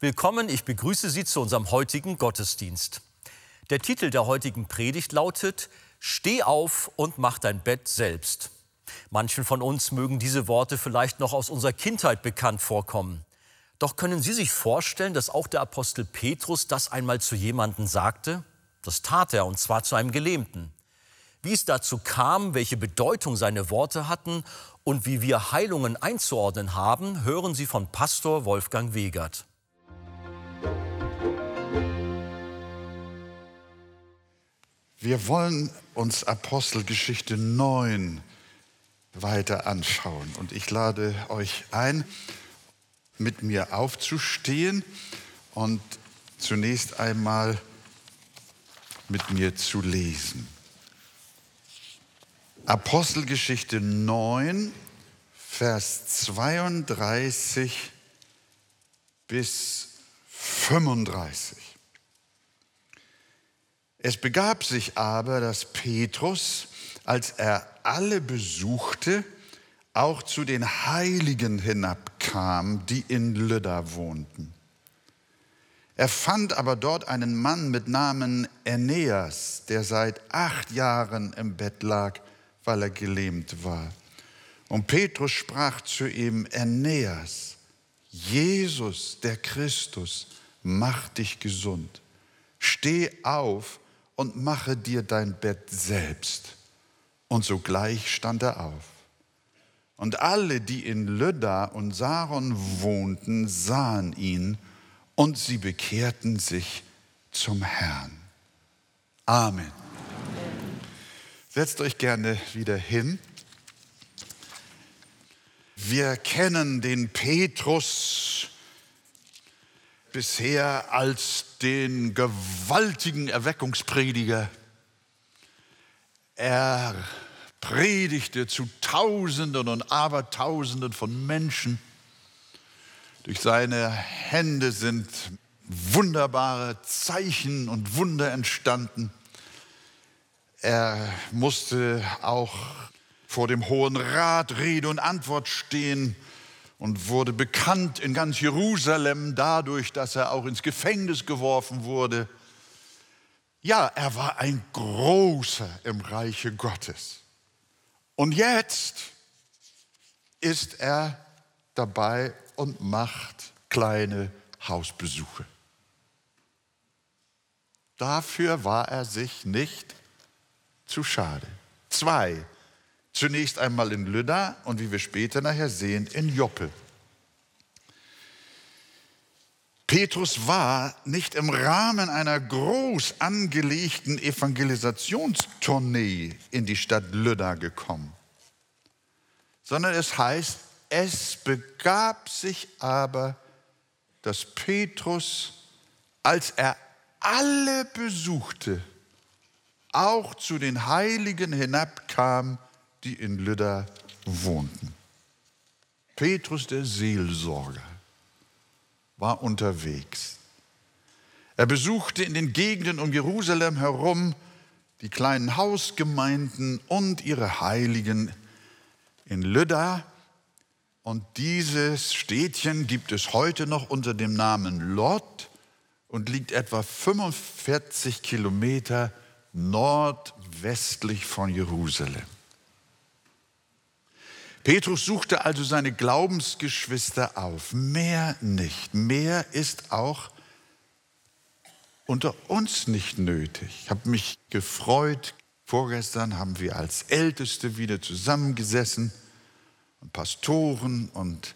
Willkommen, ich begrüße Sie zu unserem heutigen Gottesdienst. Der Titel der heutigen Predigt lautet Steh auf und mach dein Bett selbst. Manchen von uns mögen diese Worte vielleicht noch aus unserer Kindheit bekannt vorkommen. Doch können Sie sich vorstellen, dass auch der Apostel Petrus das einmal zu jemandem sagte? Das tat er, und zwar zu einem Gelähmten. Wie es dazu kam, welche Bedeutung seine Worte hatten und wie wir Heilungen einzuordnen haben, hören Sie von Pastor Wolfgang Wegert. Wir wollen uns Apostelgeschichte 9 weiter anschauen. Und ich lade euch ein, mit mir aufzustehen und zunächst einmal mit mir zu lesen. Apostelgeschichte 9, Vers 32 bis 35. Es begab sich aber, dass Petrus, als er alle besuchte, auch zu den Heiligen hinabkam, die in Lydda wohnten. Er fand aber dort einen Mann mit Namen Aeneas, der seit acht Jahren im Bett lag, weil er gelähmt war. Und Petrus sprach zu ihm, Aeneas, Jesus, der Christus, macht dich gesund. Steh auf und mache dir dein Bett selbst. Und sogleich stand er auf. Und alle, die in Lydda und Saron wohnten, sahen ihn und sie bekehrten sich zum Herrn. Amen. Setzt euch gerne wieder hin. Wir kennen den Petrus bisher als den gewaltigen Erweckungsprediger. Er predigte zu Tausenden und Abertausenden von Menschen. Durch seine Hände sind wunderbare Zeichen und Wunder entstanden. Er musste auch vor dem Hohen Rat Rede und Antwort stehen und wurde bekannt in ganz Jerusalem dadurch, dass er auch ins Gefängnis geworfen wurde. Ja, er war ein großer im Reiche Gottes. Und jetzt ist er dabei und macht kleine Hausbesuche. Dafür war er sich nicht zu schade. Zwei Zunächst einmal in Lydda und wie wir später nachher sehen, in Joppe. Petrus war nicht im Rahmen einer groß angelegten Evangelisationstournee in die Stadt Lydda gekommen, sondern es heißt, es begab sich aber, dass Petrus, als er alle besuchte, auch zu den Heiligen hinabkam, die in Lydda wohnten. Petrus, der Seelsorger, war unterwegs. Er besuchte in den Gegenden um Jerusalem herum die kleinen Hausgemeinden und ihre Heiligen in Lydda. Und dieses Städtchen gibt es heute noch unter dem Namen Lot und liegt etwa 45 Kilometer nordwestlich von Jerusalem. Petrus suchte also seine Glaubensgeschwister auf. Mehr nicht. Mehr ist auch unter uns nicht nötig. Ich habe mich gefreut. Vorgestern haben wir als Älteste wieder zusammengesessen Pastoren und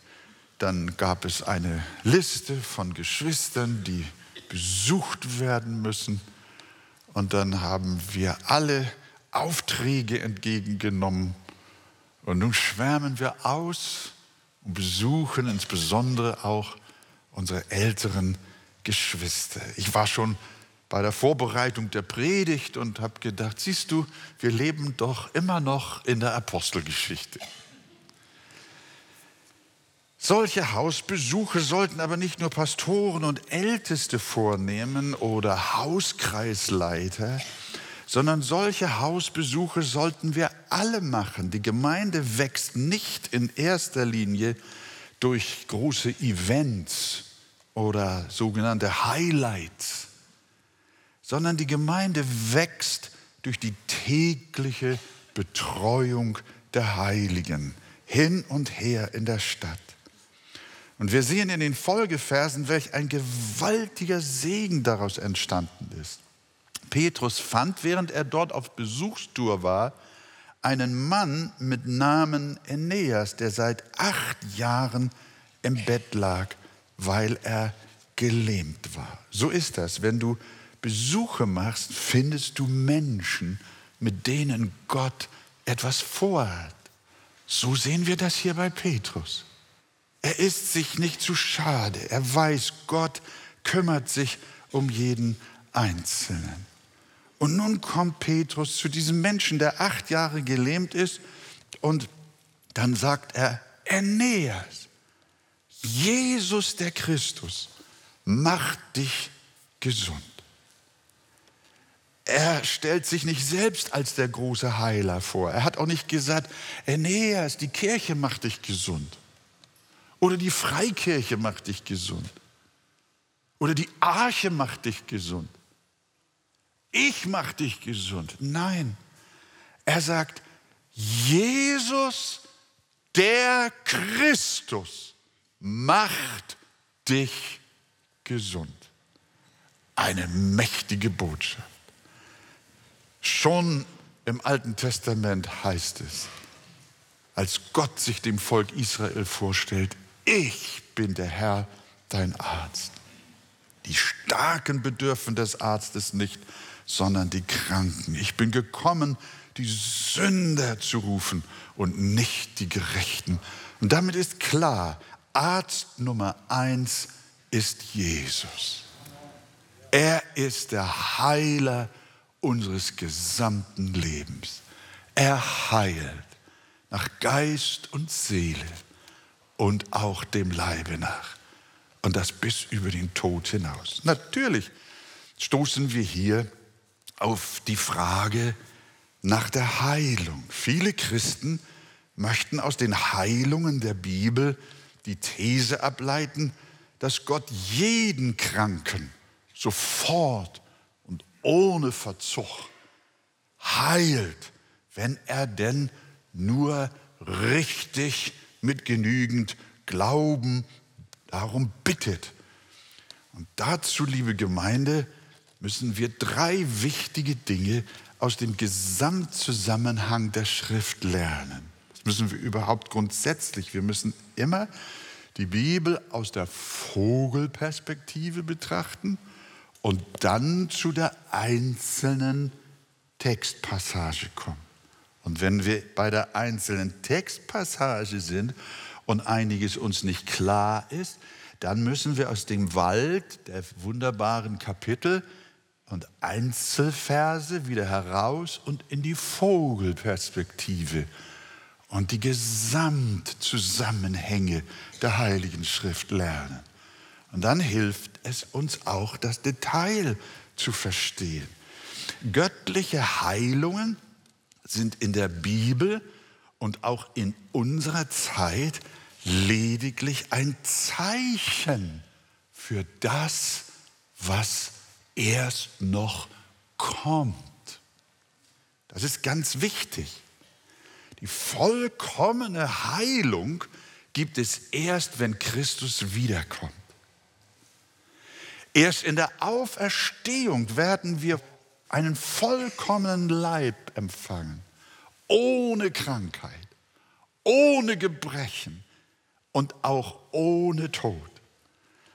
dann gab es eine Liste von Geschwistern, die besucht werden müssen. Und dann haben wir alle Aufträge entgegengenommen und nun schwärmen wir aus und besuchen insbesondere auch unsere älteren Geschwister. Ich war schon bei der Vorbereitung der Predigt und habe gedacht, siehst du, wir leben doch immer noch in der Apostelgeschichte. Solche Hausbesuche sollten aber nicht nur Pastoren und Älteste vornehmen oder Hauskreisleiter, sondern solche Hausbesuche sollten wir alle machen. Die Gemeinde wächst nicht in erster Linie durch große Events oder sogenannte Highlights, sondern die Gemeinde wächst durch die tägliche Betreuung der Heiligen hin und her in der Stadt. Und wir sehen in den Folgeversen, welch ein gewaltiger Segen daraus entstanden ist. Petrus fand, während er dort auf Besuchstour war, einen Mann mit Namen Aeneas, der seit acht Jahren im Bett lag, weil er gelähmt war. So ist das. Wenn du Besuche machst, findest du Menschen, mit denen Gott etwas vorhat. So sehen wir das hier bei Petrus. Er ist sich nicht zu schade. Er weiß, Gott kümmert sich um jeden Einzelnen. Und nun kommt Petrus zu diesem Menschen, der acht Jahre gelähmt ist, und dann sagt er, Aeneas, Jesus der Christus, macht dich gesund. Er stellt sich nicht selbst als der große Heiler vor. Er hat auch nicht gesagt, Aeneas, die Kirche macht dich gesund. Oder die Freikirche macht dich gesund. Oder die Arche macht dich gesund. Ich mache dich gesund. Nein, er sagt, Jesus, der Christus, macht dich gesund. Eine mächtige Botschaft. Schon im Alten Testament heißt es, als Gott sich dem Volk Israel vorstellt, ich bin der Herr, dein Arzt. Die Starken bedürfen des Arztes nicht, sondern die Kranken. Ich bin gekommen, die Sünder zu rufen und nicht die Gerechten. Und damit ist klar, Arzt Nummer eins ist Jesus. Er ist der Heiler unseres gesamten Lebens. Er heilt nach Geist und Seele und auch dem Leibe nach. Und das bis über den Tod hinaus. Natürlich stoßen wir hier auf die Frage nach der Heilung. Viele Christen möchten aus den Heilungen der Bibel die These ableiten, dass Gott jeden Kranken sofort und ohne Verzug heilt, wenn er denn nur richtig mit genügend Glauben darum bittet. Und dazu, liebe Gemeinde, müssen wir drei wichtige Dinge aus dem Gesamtzusammenhang der Schrift lernen. Das müssen wir überhaupt grundsätzlich. Wir müssen immer die Bibel aus der Vogelperspektive betrachten und dann zu der einzelnen Textpassage kommen. Und wenn wir bei der einzelnen Textpassage sind und einiges uns nicht klar ist, dann müssen wir aus dem Wald der wunderbaren Kapitel und Einzelverse wieder heraus und in die Vogelperspektive und die Gesamtzusammenhänge der Heiligen Schrift lernen. Und dann hilft es uns auch, das Detail zu verstehen. Göttliche Heilungen sind in der Bibel und auch in unserer Zeit lediglich ein Zeichen für das, was erst noch kommt. Das ist ganz wichtig. Die vollkommene Heilung gibt es erst, wenn Christus wiederkommt. Erst in der Auferstehung werden wir einen vollkommenen Leib empfangen, ohne Krankheit, ohne Gebrechen und auch ohne Tod.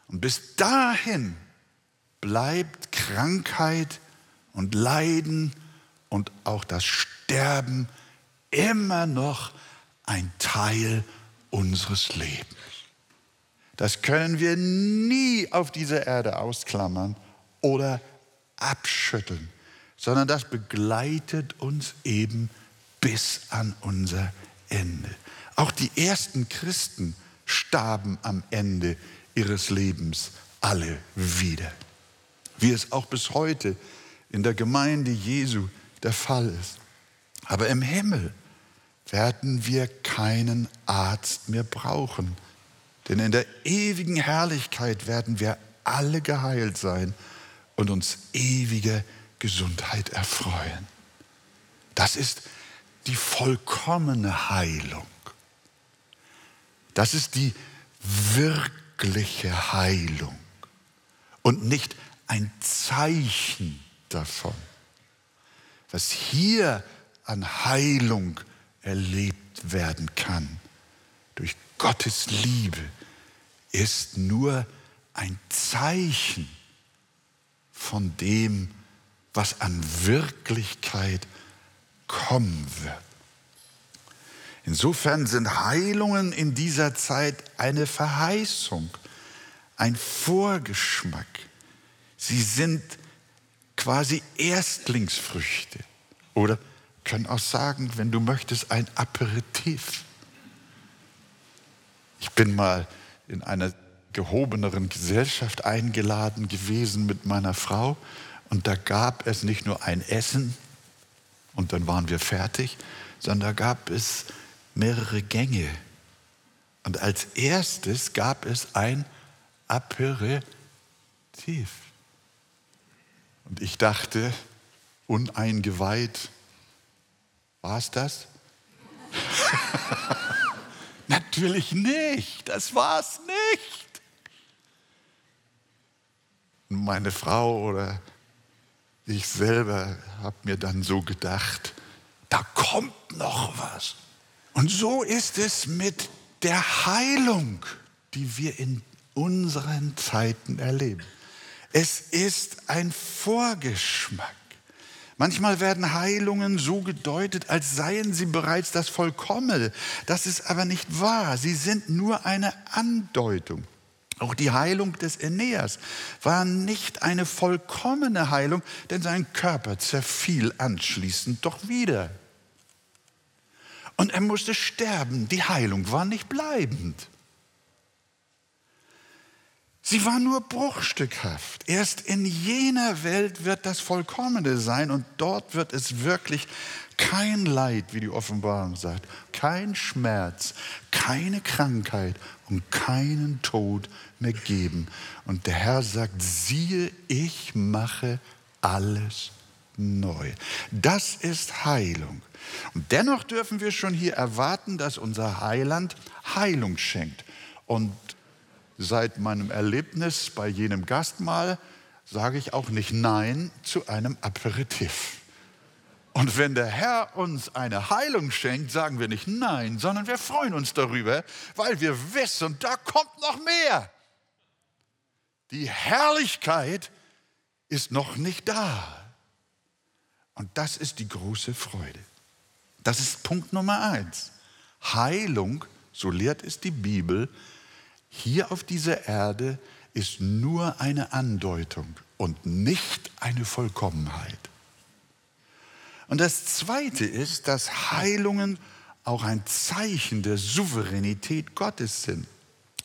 Und bis dahin bleibt Krankheit und Leiden und auch das Sterben immer noch ein Teil unseres Lebens. Das können wir nie auf dieser Erde ausklammern oder abschütteln, sondern das begleitet uns eben bis an unser Ende. Auch die ersten Christen starben am Ende ihres Lebens alle wieder wie es auch bis heute in der Gemeinde Jesu der Fall ist. Aber im Himmel werden wir keinen Arzt mehr brauchen, Denn in der ewigen Herrlichkeit werden wir alle geheilt sein und uns ewige Gesundheit erfreuen. Das ist die vollkommene Heilung. Das ist die wirkliche Heilung und nicht ein Zeichen davon. Was hier an Heilung erlebt werden kann durch Gottes Liebe, ist nur ein Zeichen von dem, was an Wirklichkeit kommen wird. Insofern sind Heilungen in dieser Zeit eine Verheißung, ein Vorgeschmack. Sie sind quasi Erstlingsfrüchte oder können auch sagen, wenn du möchtest, ein Aperitif. Ich bin mal in einer gehobeneren Gesellschaft eingeladen gewesen mit meiner Frau und da gab es nicht nur ein Essen und dann waren wir fertig, sondern da gab es mehrere Gänge. Und als erstes gab es ein Aperitif. Und ich dachte, uneingeweiht, war es das? Natürlich nicht, das war es nicht. Meine Frau oder ich selber habe mir dann so gedacht, da kommt noch was. Und so ist es mit der Heilung, die wir in unseren Zeiten erleben. Es ist ein Vorgeschmack. Manchmal werden Heilungen so gedeutet, als seien sie bereits das Vollkommene. Das ist aber nicht wahr. Sie sind nur eine Andeutung. Auch die Heilung des Aeneas war nicht eine vollkommene Heilung, denn sein Körper zerfiel anschließend doch wieder. Und er musste sterben. Die Heilung war nicht bleibend. Sie war nur bruchstückhaft. Erst in jener Welt wird das Vollkommene sein und dort wird es wirklich kein Leid, wie die Offenbarung sagt, kein Schmerz, keine Krankheit und keinen Tod mehr geben. Und der Herr sagt, siehe, ich mache alles neu. Das ist Heilung. Und dennoch dürfen wir schon hier erwarten, dass unser Heiland Heilung schenkt. Und seit meinem Erlebnis bei jenem Gastmahl sage ich auch nicht Nein zu einem Aperitif. Und wenn der Herr uns eine Heilung schenkt, sagen wir nicht Nein, sondern wir freuen uns darüber, weil wir wissen, da kommt noch mehr. Die Herrlichkeit ist noch nicht da. Und das ist die große Freude. Das ist Punkt Nummer eins. Heilung, so lehrt es die Bibel, hier auf dieser Erde ist nur eine Andeutung und nicht eine Vollkommenheit. Und das Zweite ist, dass Heilungen auch ein Zeichen der Souveränität Gottes sind.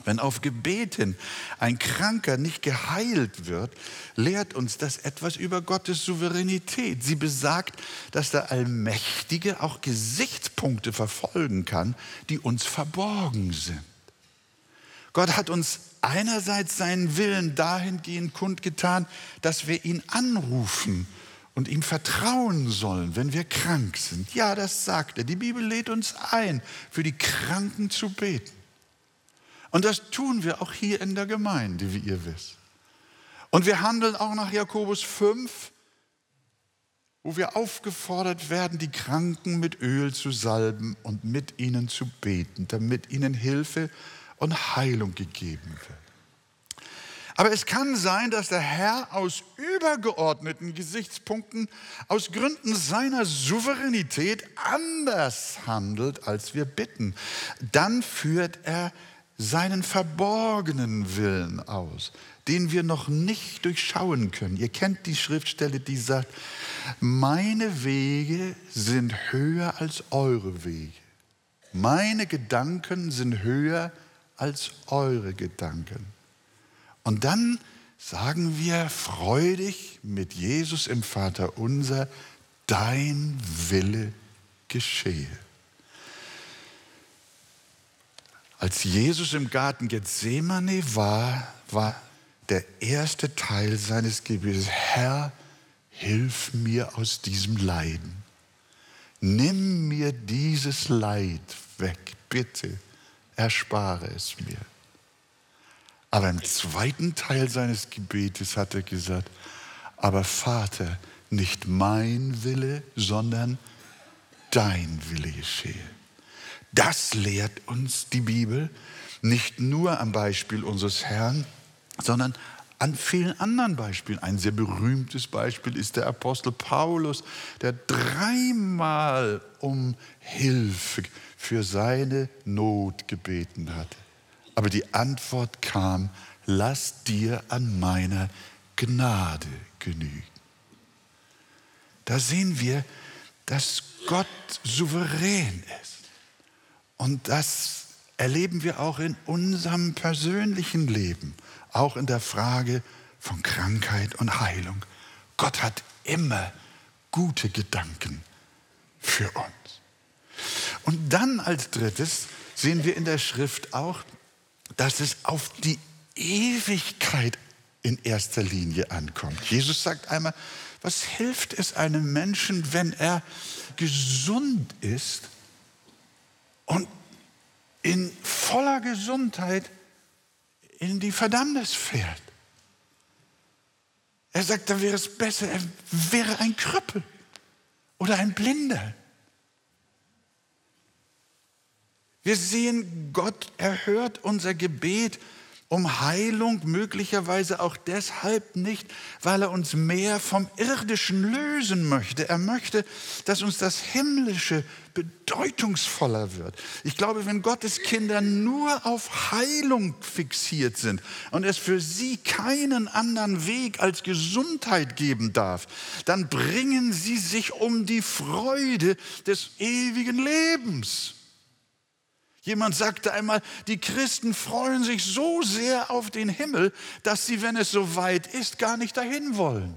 Wenn auf Gebeten ein Kranker nicht geheilt wird, lehrt uns das etwas über Gottes Souveränität. Sie besagt, dass der Allmächtige auch Gesichtspunkte verfolgen kann, die uns verborgen sind. Gott hat uns einerseits seinen Willen dahingehend kundgetan, dass wir ihn anrufen und ihm vertrauen sollen, wenn wir krank sind. Ja, das sagt er. Die Bibel lädt uns ein, für die Kranken zu beten. Und das tun wir auch hier in der Gemeinde, wie ihr wisst. Und wir handeln auch nach Jakobus 5, wo wir aufgefordert werden, die Kranken mit Öl zu salben und mit ihnen zu beten, damit ihnen Hilfe und Heilung gegeben wird. Aber es kann sein, dass der Herr aus übergeordneten Gesichtspunkten, aus Gründen seiner Souveränität anders handelt, als wir bitten. Dann führt er seinen verborgenen Willen aus, den wir noch nicht durchschauen können. Ihr kennt die Schriftstelle, die sagt, meine Wege sind höher als eure Wege. Meine Gedanken sind höher als eure Gedanken. Und dann sagen wir freudig mit Jesus im Vater unser, dein Wille geschehe. Als Jesus im Garten Gethsemane war, war der erste Teil seines Gebetes, Herr, hilf mir aus diesem Leiden. Nimm mir dieses Leid weg, bitte, erspare es mir. Aber im zweiten Teil seines Gebetes hat er gesagt, aber Vater, nicht mein Wille, sondern dein Wille geschehe. Das lehrt uns die Bibel nicht nur am Beispiel unseres Herrn, sondern an vielen anderen Beispielen. Ein sehr berühmtes Beispiel ist der Apostel Paulus, der dreimal um Hilfe für seine Not gebeten hatte. Aber die Antwort kam, lass dir an meiner Gnade genügen. Da sehen wir, dass Gott souverän ist. Und das erleben wir auch in unserem persönlichen Leben, auch in der Frage von Krankheit und Heilung. Gott hat immer gute Gedanken für uns. Und dann als drittes sehen wir in der Schrift auch, dass es auf die Ewigkeit in erster Linie ankommt. Jesus sagt einmal, was hilft es einem Menschen, wenn er gesund ist und in voller Gesundheit in die Verdammnis fährt? Er sagt, da wäre es besser, er wäre ein Krüppel oder ein Blinder. Wir sehen, Gott erhört unser Gebet um Heilung, möglicherweise auch deshalb nicht, weil er uns mehr vom Irdischen lösen möchte. Er möchte, dass uns das Himmlische bedeutungsvoller wird. Ich glaube, wenn Gottes Kinder nur auf Heilung fixiert sind und es für sie keinen anderen Weg als Gesundheit geben darf, dann bringen sie sich um die Freude des ewigen Lebens. Jemand sagte einmal, die Christen freuen sich so sehr auf den Himmel, dass sie, wenn es so weit ist, gar nicht dahin wollen.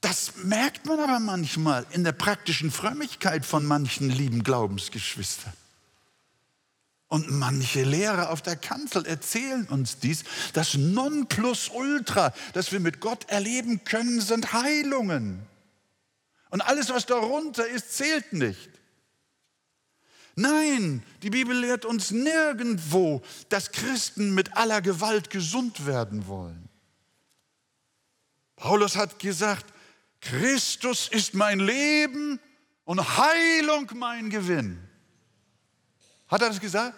Das merkt man aber manchmal in der praktischen Frömmigkeit von manchen lieben Glaubensgeschwistern. Und manche Lehrer auf der Kanzel erzählen uns dies. Das Nonplusultra, das wir mit Gott erleben können, sind Heilungen. Und alles, was darunter ist, zählt nicht. Nein, die Bibel lehrt uns nirgendwo, dass Christen mit aller Gewalt gesund werden wollen. Paulus hat gesagt, Christus ist mein Leben und Heilung mein Gewinn. Hat er das gesagt?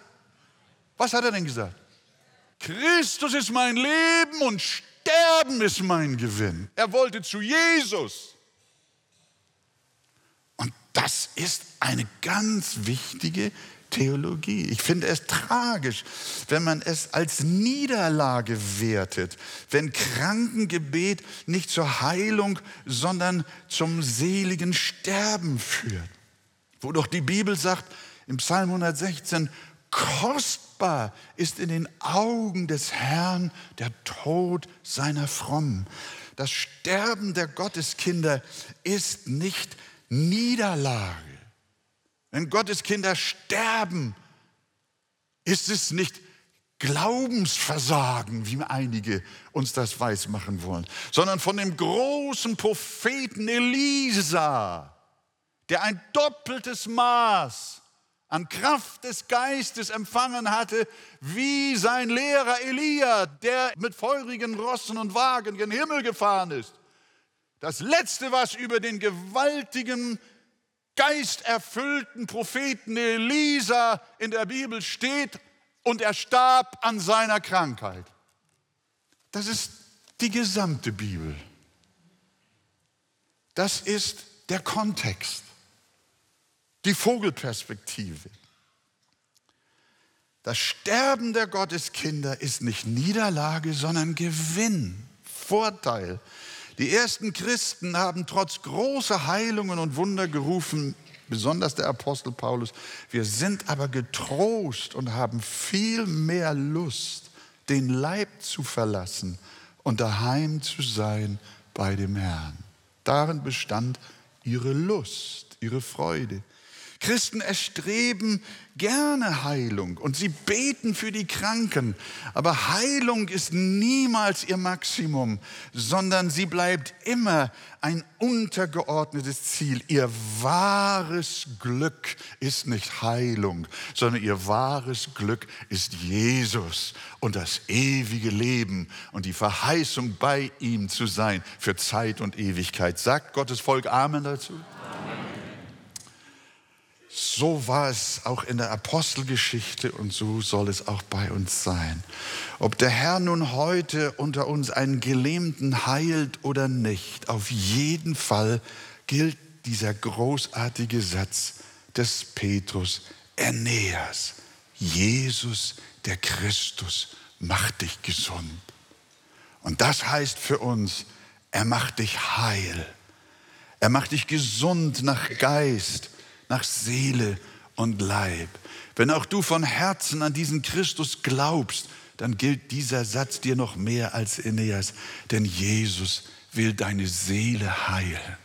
Was hat er denn gesagt? Christus ist mein Leben und Sterben ist mein Gewinn. Er wollte zu Jesus. Das ist eine ganz wichtige Theologie. Ich finde es tragisch, wenn man es als Niederlage wertet, wenn Krankengebet nicht zur Heilung, sondern zum seligen Sterben führt. Wo doch die Bibel sagt im Psalm 116, kostbar ist in den Augen des Herrn der Tod seiner Frommen. Das Sterben der Gotteskinder ist nicht Niederlage. Wenn Gottes Kinder sterben, ist es nicht Glaubensversagen, wie einige uns das weismachen wollen, sondern von dem großen Propheten Elisa, der ein doppeltes Maß an Kraft des Geistes empfangen hatte, wie sein Lehrer Elia, der mit feurigen Rossen und Wagen gen Himmel gefahren ist. Das Letzte, was über den gewaltigen, geisterfüllten Propheten Elisa in der Bibel steht, und er starb an seiner Krankheit. Das ist die gesamte Bibel. Das ist der Kontext, die Vogelperspektive. Das Sterben der Gotteskinder ist nicht Niederlage, sondern Gewinn, Vorteil. Die ersten Christen haben trotz großer Heilungen und Wunder gerufen, besonders der Apostel Paulus, wir sind aber getrost und haben viel mehr Lust, den Leib zu verlassen und daheim zu sein bei dem Herrn. Darin bestand ihre Lust, ihre Freude. Christen erstreben gerne Heilung und sie beten für die Kranken. Aber Heilung ist niemals ihr Maximum, sondern sie bleibt immer ein untergeordnetes Ziel. Ihr wahres Glück ist nicht Heilung, sondern ihr wahres Glück ist Jesus und das ewige Leben und die Verheißung bei ihm zu sein für Zeit und Ewigkeit. Sagt Gottes Volk Amen dazu? So war es auch in der Apostelgeschichte und so soll es auch bei uns sein. Ob der Herr nun heute unter uns einen Gelähmten heilt oder nicht, auf jeden Fall gilt dieser großartige Satz des Petrus Aeneas. Jesus, der Christus, macht dich gesund. Und das heißt für uns, er macht dich heil. Er macht dich gesund nach Geist nach Seele und Leib. Wenn auch du von Herzen an diesen Christus glaubst, dann gilt dieser Satz dir noch mehr als Eneas, denn Jesus will deine Seele heilen.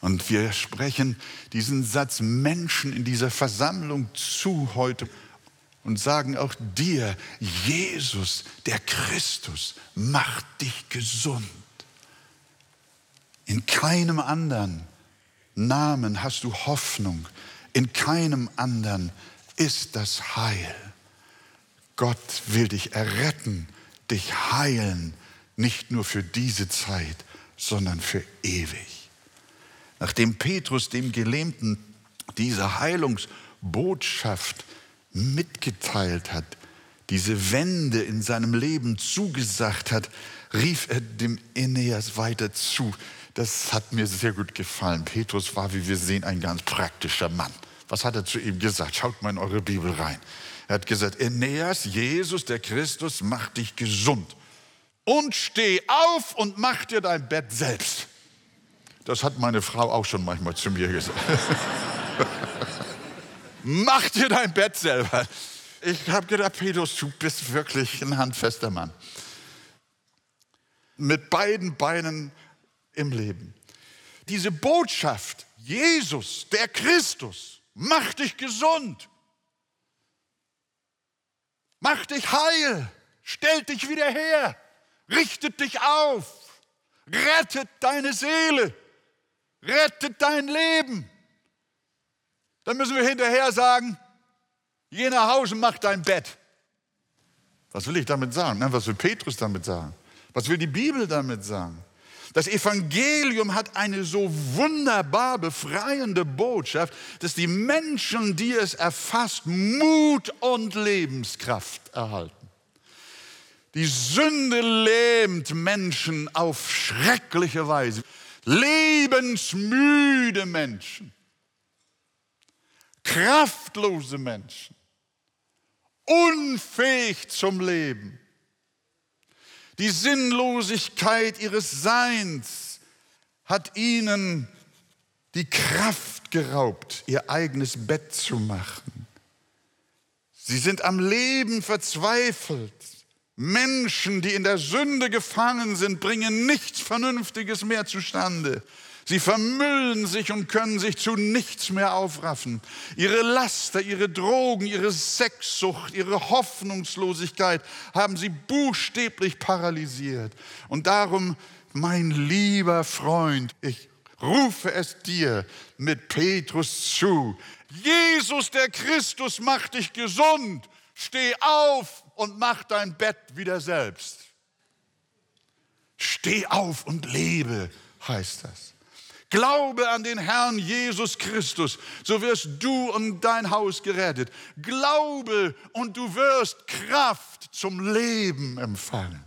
Und wir sprechen diesen Satz Menschen in dieser Versammlung zu heute und sagen auch dir, Jesus, der Christus, macht dich gesund. In keinem anderen Namen hast du Hoffnung. In keinem anderen ist das Heil. Gott will dich erretten, dich heilen, nicht nur für diese Zeit, sondern für ewig. Nachdem Petrus dem Gelähmten diese Heilungsbotschaft mitgeteilt hat, diese Wende in seinem Leben zugesagt hat, rief er dem Eneas weiter zu. Das hat mir sehr gut gefallen. Petrus war, wie wir sehen, ein ganz praktischer Mann. Was hat er zu ihm gesagt? Schaut mal in eure Bibel rein. Er hat gesagt, Eneas, Jesus, der Christus, macht dich gesund. Und steh auf und mach dir dein Bett selbst. Das hat meine Frau auch schon manchmal zu mir gesagt. mach dir dein Bett selber. Ich habe gedacht, Petrus, du bist wirklich ein handfester Mann. Mit beiden Beinen im Leben. Diese Botschaft, Jesus, der Christus, macht dich gesund, macht dich heil, stellt dich wieder her, richtet dich auf, rettet deine Seele, rettet dein Leben. Dann müssen wir hinterher sagen, geh nach Hause, mach dein Bett. Was will ich damit sagen? Was will Petrus damit sagen? Was will die Bibel damit sagen? Das Evangelium hat eine so wunderbar befreiende Botschaft, dass die Menschen, die es erfasst, Mut und Lebenskraft erhalten. Die Sünde lähmt Menschen auf schreckliche Weise. Lebensmüde Menschen, kraftlose Menschen, unfähig zum Leben. Die Sinnlosigkeit ihres Seins hat ihnen die Kraft geraubt, ihr eigenes Bett zu machen. Sie sind am Leben verzweifelt. Menschen, die in der Sünde gefangen sind, bringen nichts Vernünftiges mehr zustande. Sie vermüllen sich und können sich zu nichts mehr aufraffen. Ihre Laster, ihre Drogen, ihre Sexsucht, ihre Hoffnungslosigkeit haben sie buchstäblich paralysiert. Und darum, mein lieber Freund, ich rufe es dir mit Petrus zu. Jesus der Christus macht dich gesund. Steh auf und mach dein Bett wieder selbst. Steh auf und lebe, heißt das. Glaube an den Herrn Jesus Christus, so wirst du und dein Haus gerettet. Glaube und du wirst Kraft zum Leben empfangen.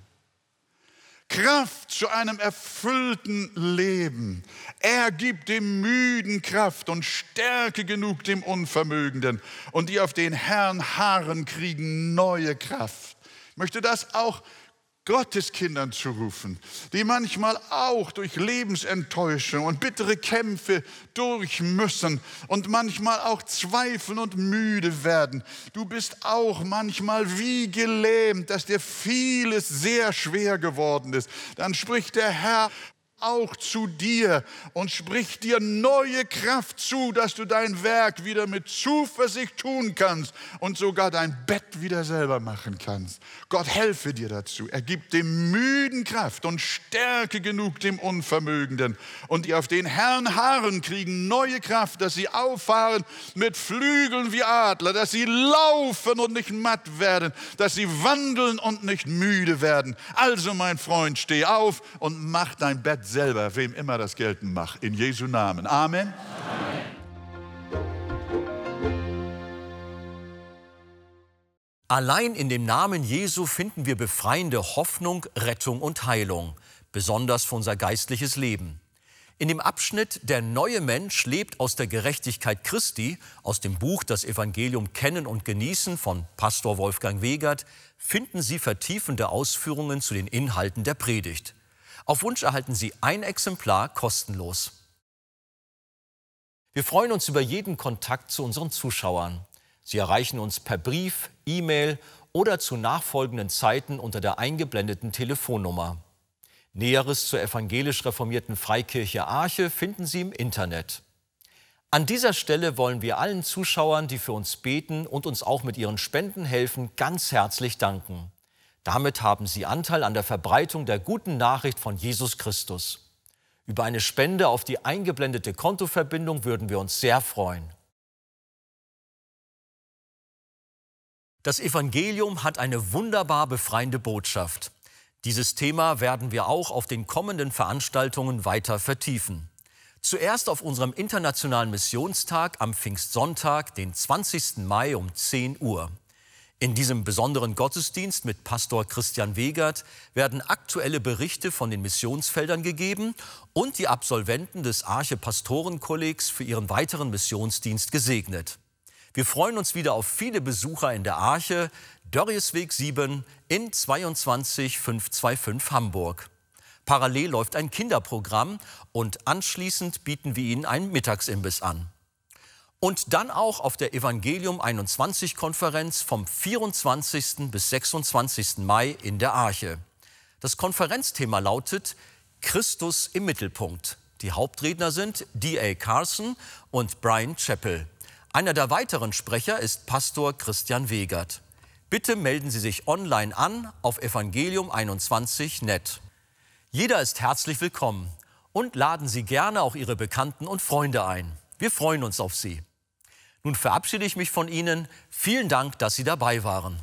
Kraft zu einem erfüllten Leben. Er gibt dem Müden Kraft und Stärke genug dem Unvermögenden. Und die auf den Herrn harren, kriegen neue Kraft. Ich möchte das auch Gotteskindern zu rufen, die manchmal auch durch Lebensenttäuschung und bittere Kämpfe durch müssen und manchmal auch zweifeln und müde werden. Du bist auch manchmal wie gelähmt, dass dir vieles sehr schwer geworden ist. Dann spricht der Herr, auch zu dir und spricht dir neue Kraft zu, dass du dein Werk wieder mit Zuversicht tun kannst und sogar dein Bett wieder selber machen kannst. Gott helfe dir dazu. Er gibt dem Müden Kraft und Stärke genug dem Unvermögenden. Und die auf den Herrn harren, kriegen neue Kraft, dass sie auffahren mit Flügeln wie Adler, dass sie laufen und nicht matt werden, dass sie wandeln und nicht müde werden. Also mein Freund, steh auf und mach dein Bett selber, wem immer das gelten macht. In Jesu Namen. Amen. Amen. Allein in dem Namen Jesu finden wir befreiende Hoffnung, Rettung und Heilung, besonders für unser geistliches Leben. In dem Abschnitt Der neue Mensch lebt aus der Gerechtigkeit Christi aus dem Buch Das Evangelium Kennen und Genießen von Pastor Wolfgang Wegert finden Sie vertiefende Ausführungen zu den Inhalten der Predigt. Auf Wunsch erhalten Sie ein Exemplar kostenlos. Wir freuen uns über jeden Kontakt zu unseren Zuschauern. Sie erreichen uns per Brief, E-Mail oder zu nachfolgenden Zeiten unter der eingeblendeten Telefonnummer. Näheres zur evangelisch reformierten Freikirche Arche finden Sie im Internet. An dieser Stelle wollen wir allen Zuschauern, die für uns beten und uns auch mit ihren Spenden helfen, ganz herzlich danken. Damit haben Sie Anteil an der Verbreitung der guten Nachricht von Jesus Christus. Über eine Spende auf die eingeblendete Kontoverbindung würden wir uns sehr freuen. Das Evangelium hat eine wunderbar befreiende Botschaft. Dieses Thema werden wir auch auf den kommenden Veranstaltungen weiter vertiefen. Zuerst auf unserem internationalen Missionstag am Pfingstsonntag, den 20. Mai um 10 Uhr. In diesem besonderen Gottesdienst mit Pastor Christian Wegert werden aktuelle Berichte von den Missionsfeldern gegeben und die Absolventen des Arche Pastorenkollegs für ihren weiteren Missionsdienst gesegnet. Wir freuen uns wieder auf viele Besucher in der Arche, Dörriesweg 7 in 22525 Hamburg. Parallel läuft ein Kinderprogramm und anschließend bieten wir Ihnen einen Mittagsimbiss an. Und dann auch auf der Evangelium 21 Konferenz vom 24. bis 26. Mai in der Arche. Das Konferenzthema lautet Christus im Mittelpunkt. Die Hauptredner sind D.A. Carson und Brian Chappell. Einer der weiteren Sprecher ist Pastor Christian Wegert. Bitte melden Sie sich online an auf evangelium21.net. Jeder ist herzlich willkommen und laden Sie gerne auch Ihre Bekannten und Freunde ein. Wir freuen uns auf Sie. Nun verabschiede ich mich von Ihnen. Vielen Dank, dass Sie dabei waren.